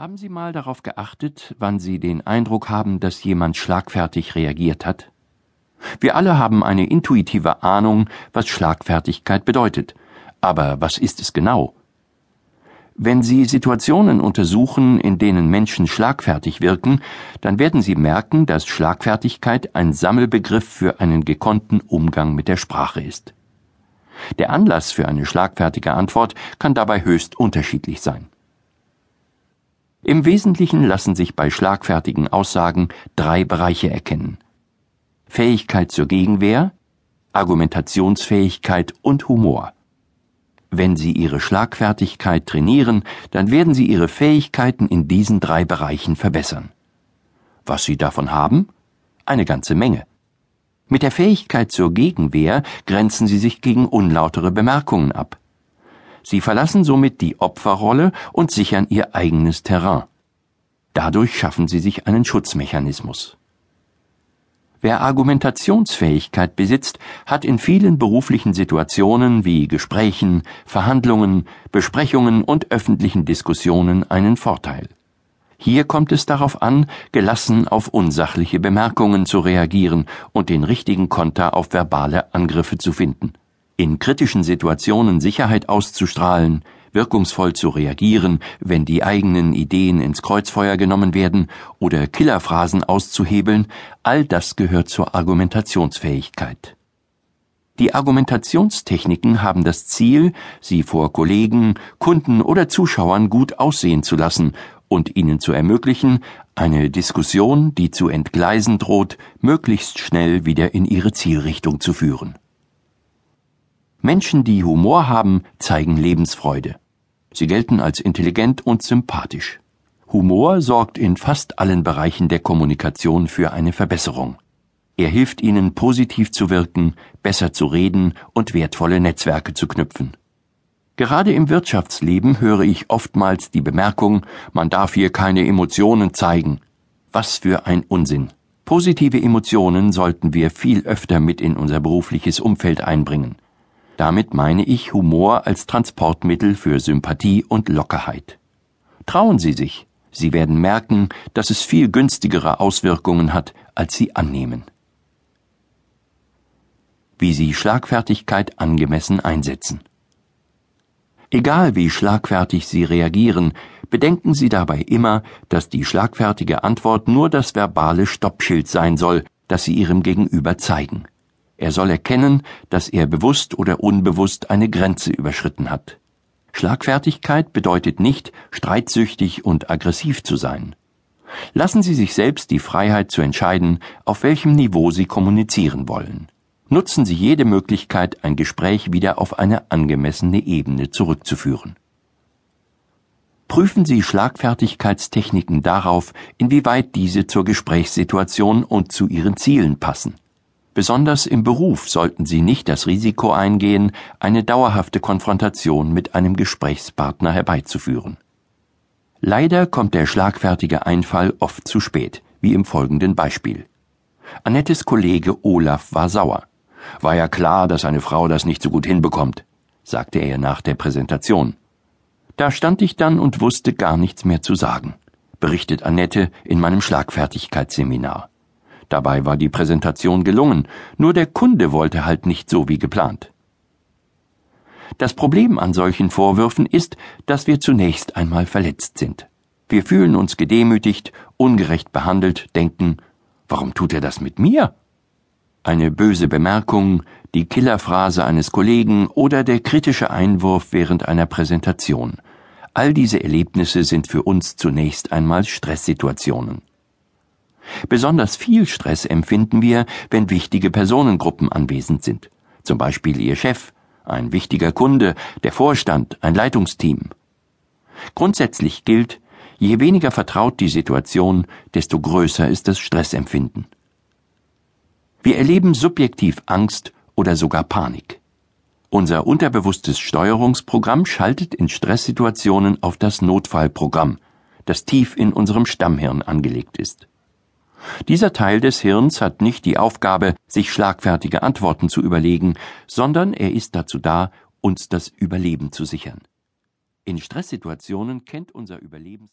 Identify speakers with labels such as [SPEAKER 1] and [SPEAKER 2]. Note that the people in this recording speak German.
[SPEAKER 1] Haben Sie mal darauf geachtet, wann Sie den Eindruck haben, dass jemand schlagfertig reagiert hat? Wir alle haben eine intuitive Ahnung, was Schlagfertigkeit bedeutet. Aber was ist es genau? Wenn Sie Situationen untersuchen, in denen Menschen schlagfertig wirken, dann werden Sie merken, dass Schlagfertigkeit ein Sammelbegriff für einen gekonnten Umgang mit der Sprache ist. Der Anlass für eine schlagfertige Antwort kann dabei höchst unterschiedlich sein. Im Wesentlichen lassen sich bei schlagfertigen Aussagen drei Bereiche erkennen. Fähigkeit zur Gegenwehr, Argumentationsfähigkeit und Humor. Wenn Sie Ihre Schlagfertigkeit trainieren, dann werden Sie Ihre Fähigkeiten in diesen drei Bereichen verbessern. Was Sie davon haben? Eine ganze Menge. Mit der Fähigkeit zur Gegenwehr grenzen Sie sich gegen unlautere Bemerkungen ab. Sie verlassen somit die Opferrolle und sichern ihr eigenes Terrain. Dadurch schaffen sie sich einen Schutzmechanismus. Wer Argumentationsfähigkeit besitzt, hat in vielen beruflichen Situationen wie Gesprächen, Verhandlungen, Besprechungen und öffentlichen Diskussionen einen Vorteil. Hier kommt es darauf an, gelassen auf unsachliche Bemerkungen zu reagieren und den richtigen Konter auf verbale Angriffe zu finden in kritischen Situationen Sicherheit auszustrahlen, wirkungsvoll zu reagieren, wenn die eigenen Ideen ins Kreuzfeuer genommen werden oder Killerphrasen auszuhebeln, all das gehört zur Argumentationsfähigkeit. Die Argumentationstechniken haben das Ziel, sie vor Kollegen, Kunden oder Zuschauern gut aussehen zu lassen und ihnen zu ermöglichen, eine Diskussion, die zu entgleisen droht, möglichst schnell wieder in ihre Zielrichtung zu führen. Menschen, die Humor haben, zeigen Lebensfreude. Sie gelten als intelligent und sympathisch. Humor sorgt in fast allen Bereichen der Kommunikation für eine Verbesserung. Er hilft ihnen, positiv zu wirken, besser zu reden und wertvolle Netzwerke zu knüpfen. Gerade im Wirtschaftsleben höre ich oftmals die Bemerkung, man darf hier keine Emotionen zeigen. Was für ein Unsinn. Positive Emotionen sollten wir viel öfter mit in unser berufliches Umfeld einbringen. Damit meine ich Humor als Transportmittel für Sympathie und Lockerheit. Trauen Sie sich, Sie werden merken, dass es viel günstigere Auswirkungen hat, als Sie annehmen. Wie Sie Schlagfertigkeit angemessen einsetzen. Egal wie schlagfertig Sie reagieren, bedenken Sie dabei immer, dass die schlagfertige Antwort nur das verbale Stoppschild sein soll, das Sie Ihrem Gegenüber zeigen. Er soll erkennen, dass er bewusst oder unbewusst eine Grenze überschritten hat. Schlagfertigkeit bedeutet nicht, streitsüchtig und aggressiv zu sein. Lassen Sie sich selbst die Freiheit zu entscheiden, auf welchem Niveau Sie kommunizieren wollen. Nutzen Sie jede Möglichkeit, ein Gespräch wieder auf eine angemessene Ebene zurückzuführen. Prüfen Sie Schlagfertigkeitstechniken darauf, inwieweit diese zur Gesprächssituation und zu Ihren Zielen passen. Besonders im Beruf sollten Sie nicht das Risiko eingehen, eine dauerhafte Konfrontation mit einem Gesprächspartner herbeizuführen. Leider kommt der schlagfertige Einfall oft zu spät, wie im folgenden Beispiel. Annettes Kollege Olaf war sauer. War ja klar, dass eine Frau das nicht so gut hinbekommt, sagte er nach der Präsentation. Da stand ich dann und wusste gar nichts mehr zu sagen, berichtet Annette in meinem Schlagfertigkeitsseminar. Dabei war die Präsentation gelungen, nur der Kunde wollte halt nicht so wie geplant. Das Problem an solchen Vorwürfen ist, dass wir zunächst einmal verletzt sind. Wir fühlen uns gedemütigt, ungerecht behandelt, denken, warum tut er das mit mir? Eine böse Bemerkung, die Killerphrase eines Kollegen oder der kritische Einwurf während einer Präsentation. All diese Erlebnisse sind für uns zunächst einmal Stresssituationen. Besonders viel Stress empfinden wir, wenn wichtige Personengruppen anwesend sind, zum Beispiel Ihr Chef, ein wichtiger Kunde, der Vorstand, ein Leitungsteam. Grundsätzlich gilt, je weniger vertraut die Situation, desto größer ist das Stressempfinden. Wir erleben subjektiv Angst oder sogar Panik. Unser unterbewusstes Steuerungsprogramm schaltet in Stresssituationen auf das Notfallprogramm, das tief in unserem Stammhirn angelegt ist. Dieser Teil des Hirns hat nicht die Aufgabe, sich schlagfertige Antworten zu überlegen, sondern er ist dazu da, uns das Überleben zu sichern. In Stresssituationen kennt unser Überlebens